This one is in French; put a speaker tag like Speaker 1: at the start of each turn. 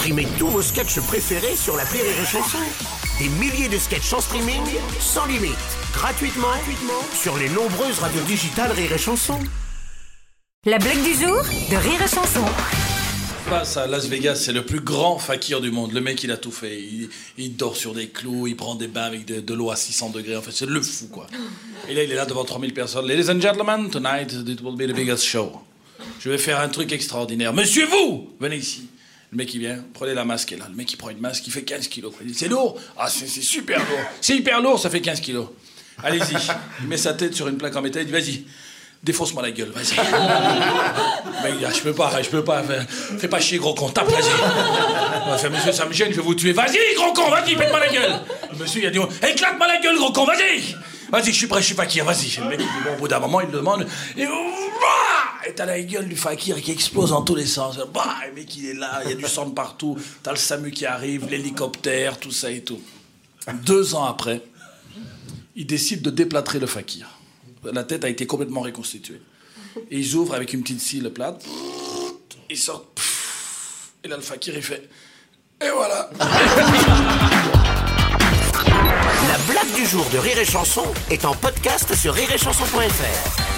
Speaker 1: Streamez tous vos sketchs préférés sur la Rire et Chanson. Des milliers de sketchs en streaming, sans limite, gratuitement, gratuitement sur les nombreuses radios digitales Rire et Chanson.
Speaker 2: La blague du jour de Rire et Chanson.
Speaker 3: passe à Las Vegas, c'est le plus grand fakir du monde. Le mec, il a tout fait. Il, il dort sur des clous, il prend des bains avec de, de l'eau à 600 degrés. En fait, c'est le fou, quoi. Et là, il est là devant 3000 personnes. Ladies and gentlemen, tonight it will be the biggest show. Je vais faire un truc extraordinaire. Monsieur, vous, venez ici. Le mec, il vient, prenez la masque, là. Le mec, il prend une masque, il fait 15 kilos. Il dit, c'est lourd Ah, c'est super lourd. C'est hyper lourd, ça fait 15 kilos. Allez-y. Il met sa tête sur une plaque en métal, il dit, vas-y. Défonce-moi la gueule, vas-y. Mec, il dit, ah, je peux pas, je peux pas. Fais, pas chier, gros con, tape, vas-y. Faire, monsieur, ça me gêne, je vais vous tuer. Vas-y, gros con, vas-y, pète-moi la gueule. Le monsieur, il a dit, éclate-moi la gueule, gros con, vas-y. Vas-y, je suis prêt, je suis fakir, vas-y. Le mec, il dit, bon, au bout d'un moment, il demande. Et, et t'as la gueule du fakir qui explose en tous les sens. Bah, le mec, il est là, il y a du sang partout. T'as le SAMU qui arrive, l'hélicoptère, tout ça et tout. Deux ans après, il décide de déplâtrer le fakir. La tête a été complètement reconstituée. Et ils ouvrent avec une petite scie le plat. Ils sortent. Et là, le fakir, il fait. Et voilà.
Speaker 1: La blague du jour de Rire et Chanson est en podcast sur rireetchanson.fr.